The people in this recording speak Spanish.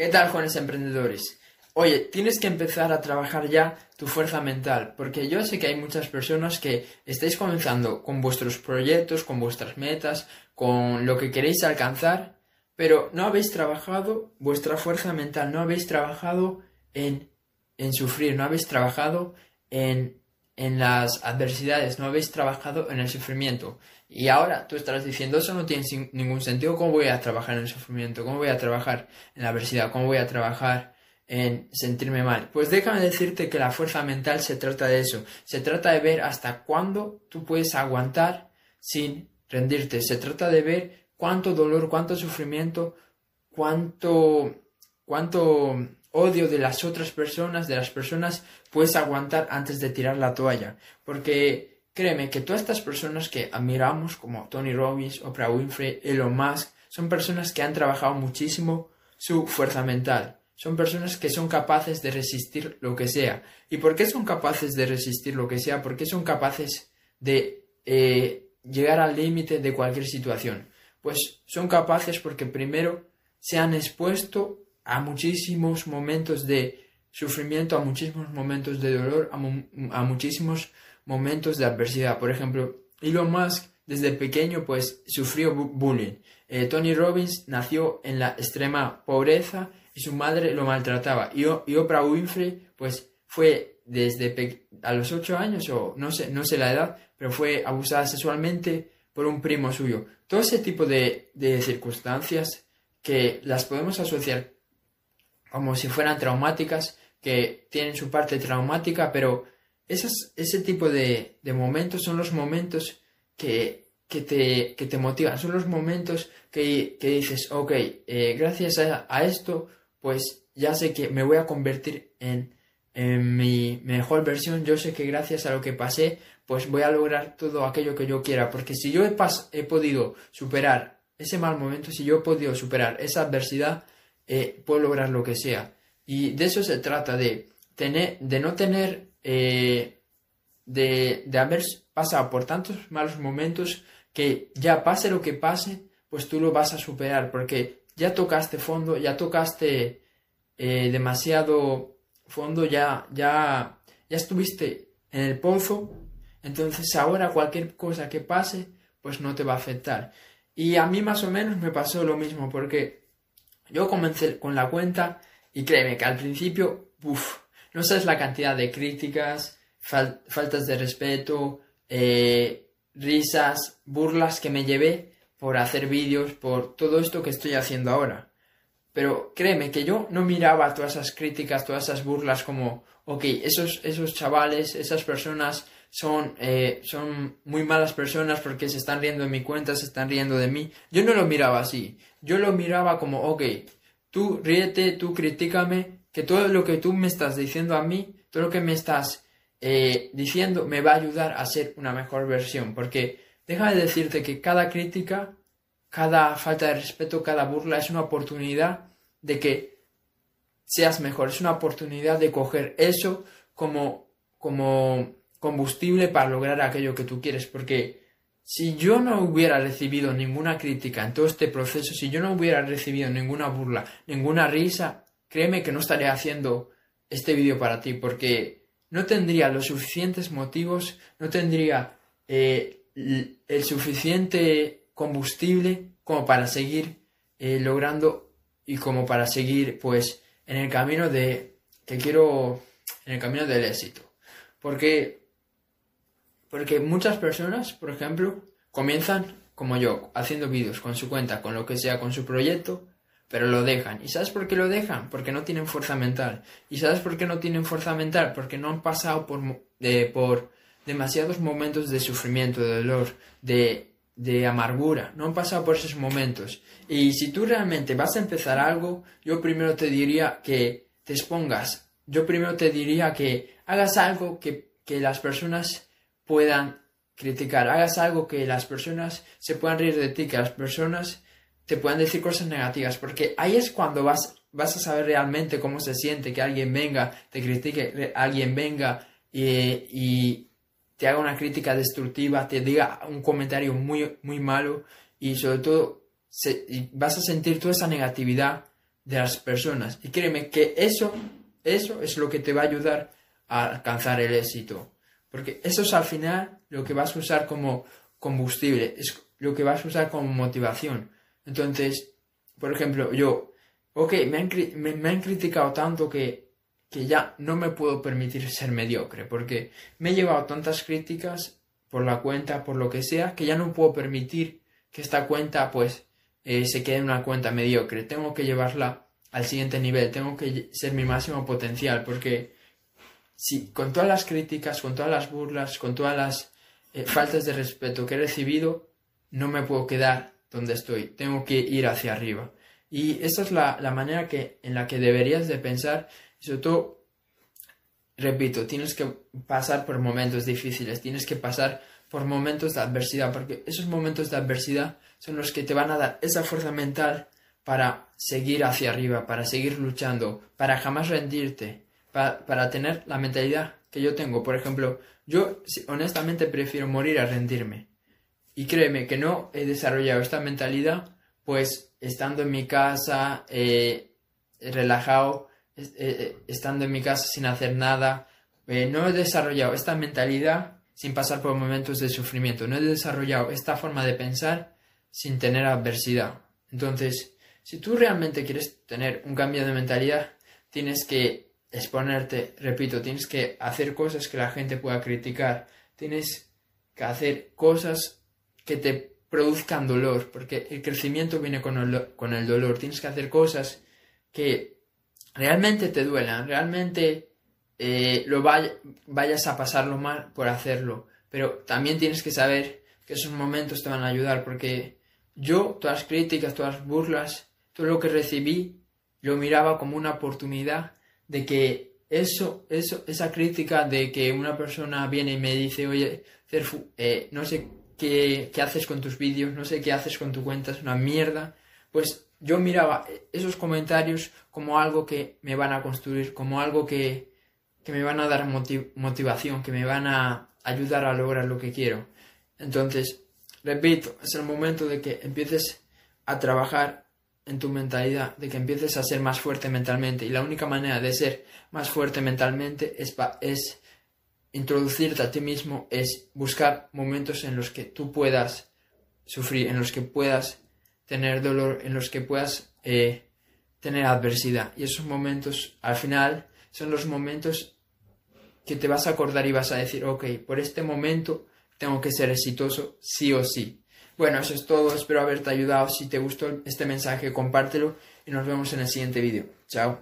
¿Qué tal, jóvenes emprendedores? Oye, tienes que empezar a trabajar ya tu fuerza mental, porque yo sé que hay muchas personas que estáis comenzando con vuestros proyectos, con vuestras metas, con lo que queréis alcanzar, pero no habéis trabajado vuestra fuerza mental, no habéis trabajado en, en sufrir, no habéis trabajado en, en las adversidades, no habéis trabajado en el sufrimiento. Y ahora tú estarás diciendo, eso no tiene ningún sentido, ¿cómo voy a trabajar en el sufrimiento? ¿Cómo voy a trabajar en la adversidad? ¿Cómo voy a trabajar en sentirme mal? Pues déjame decirte que la fuerza mental se trata de eso, se trata de ver hasta cuándo tú puedes aguantar sin rendirte, se trata de ver cuánto dolor, cuánto sufrimiento, cuánto, cuánto odio de las otras personas, de las personas, puedes aguantar antes de tirar la toalla. Porque créeme que todas estas personas que admiramos, como Tony Robbins, Oprah Winfrey, Elon Musk, son personas que han trabajado muchísimo su fuerza mental. Son personas que son capaces de resistir lo que sea. ¿Y por qué son capaces de resistir lo que sea? Porque son capaces de eh, llegar al límite de cualquier situación. Pues son capaces porque primero se han expuesto a muchísimos momentos de sufrimiento, a muchísimos momentos de dolor, a, muchísimos momentos de adversidad. Por ejemplo, Elon Musk desde pequeño pues sufrió bullying. Eh, Tony Robbins nació en la extrema pobreza y su madre lo maltrataba. Y, y Oprah Winfrey pues fue desde a los 8 años o no sé, no sé la edad, pero fue abusada sexualmente por un primo suyo. Todo ese tipo de, circunstancias que las podemos asociar como si fueran traumáticas, que tienen su parte traumática, pero esas, ese tipo de, momentos son los momentos que, te, te, motivan, son los momentos que, dices, ok, eh, gracias a, esto, pues ya sé que me voy a convertir en, en mi mejor versión, yo sé que gracias a lo que pasé, pues voy a lograr todo aquello que yo quiera, porque si yo he, he podido superar ese mal momento, si yo he podido superar esa adversidad, eh, puedo lograr lo que sea. Y de eso se trata, de, tener, de no tener, eh, de, de haber pasado por tantos malos momentos que ya pase lo que pase, pues tú lo vas a superar, porque ya tocaste fondo, ya tocaste eh, demasiado fondo, ya, ya, ya estuviste en el pozo entonces ahora cualquier cosa que pase, pues no te va a afectar. Y a mí más o menos me pasó lo mismo, porque yo comencé con la cuenta y créeme que al principio, uff, no sabes la cantidad de críticas, faltas de respeto, eh, risas, burlas que me llevé por hacer vídeos, por todo esto que estoy haciendo ahora. Pero créeme que yo no miraba todas esas críticas, todas esas burlas como, ok, esos, esos chavales, esas personas son, eh, son muy malas personas porque se están riendo de mi cuenta, se están riendo de mí. Yo no lo miraba así. Yo lo miraba como, ok, tú ríete, tú critícame, que todo lo que tú me estás diciendo a mí, todo lo que me estás eh, diciendo me va a ayudar a ser una mejor versión. Porque deja de decirte que cada crítica, cada falta de respeto, cada burla es una oportunidad de que seas mejor. Es una oportunidad de coger eso como, como combustible para lograr aquello que tú quieres, porque si yo no hubiera recibido ninguna crítica en todo este proceso, si yo no hubiera recibido ninguna burla, ninguna risa, créeme que no estaría haciendo este vídeo para ti, porque no tendría los suficientes motivos, no tendría eh, el suficiente combustible como para seguir eh, logrando y como para seguir pues en el camino de que quiero en el camino del éxito. Porque porque muchas personas, por ejemplo, comienzan como yo, haciendo vídeos con su cuenta, con lo que sea, con su proyecto, pero lo dejan. ¿Y sabes por qué lo dejan? Porque no tienen fuerza mental. ¿Y sabes por qué no tienen fuerza mental? Porque no han pasado por, por demasiados momentos de sufrimiento, de dolor, de, de amargura. No han pasado por esos momentos. Y si tú realmente vas a empezar algo, yo primero te diría que te expongas. Yo primero te diría que hagas algo que, que las personas puedan criticar, hagas algo que las personas se puedan reír de ti, que las personas te puedan decir cosas negativas, porque ahí es cuando vas, vas a saber realmente cómo se siente que alguien venga, te critique, alguien venga y, te haga una crítica destructiva, te diga un comentario muy, muy malo y sobre todo vas a sentir toda esa negatividad de las personas. Y créeme que eso, eso es lo que te va a ayudar a alcanzar el éxito. Porque eso es al final lo que vas a usar como combustible, es lo que vas a usar como motivación. Entonces, por ejemplo, yo, ok, me han, me, han criticado tanto que, que ya no me puedo permitir ser mediocre, porque me he llevado tantas críticas por la cuenta, por lo que sea, que ya no puedo permitir que esta cuenta pues eh, se quede en una cuenta mediocre. Tengo que llevarla al siguiente nivel, tengo que ser mi máximo potencial, porque si con todas las críticas, con todas las burlas, con todas las eh, faltas de respeto que he recibido, no me puedo quedar donde estoy, tengo que ir hacia arriba. Y esa es la, manera que, en la que deberías de pensar, y sobre todo, repito, tienes que pasar por momentos difíciles, tienes que pasar por momentos de adversidad, porque esos momentos de adversidad son los que te van a dar esa fuerza mental para seguir hacia arriba, para seguir luchando, para jamás rendirte, para, tener la mentalidad que yo tengo. Por ejemplo, yo honestamente prefiero morir a rendirme. Y créeme que no he desarrollado esta mentalidad, pues estando en mi casa, eh, relajado, eh, eh, estando en mi casa sin hacer nada, no he desarrollado esta mentalidad sin pasar por momentos de sufrimiento. No he desarrollado esta forma de pensar sin tener adversidad. Entonces, si tú realmente quieres tener un cambio de mentalidad, tienes que exponerte, repito, tienes que hacer cosas que la gente pueda criticar, tienes que hacer cosas que te produzcan dolor, porque el crecimiento viene con el, con el dolor, tienes que hacer cosas que realmente te duelan, realmente eh, lo vayas a pasarlo mal por hacerlo. Pero también tienes que saber que esos momentos te van a ayudar, porque yo, todas las críticas, todas las burlas, todo lo que recibí, lo miraba como una oportunidad de que eso, eso, esa crítica de que una persona viene y me dice, oye, eh, no sé qué, qué haces con tus vídeos, no sé qué haces con tu cuenta, es una mierda, pues yo miraba esos comentarios como algo que me van a construir, como algo que, que me van a dar motivación, que me van a ayudar a lograr lo que quiero. Entonces, repito, es el momento de que empieces a trabajar en tu mentalidad, de que empieces a ser más fuerte mentalmente. Y la única manera de ser más fuerte mentalmente es, es introducirte a ti mismo, es buscar momentos en los que tú puedas sufrir, en los que puedas tener dolor, en los que puedas eh, tener adversidad. Y esos momentos, al final, son los momentos que te vas a acordar y vas a decir, ok, por este momento tengo que ser exitoso sí o sí. Bueno, eso es todo. Espero haberte ayudado. Si te gustó este mensaje, compártelo y nos vemos en el siguiente vídeo. Chao.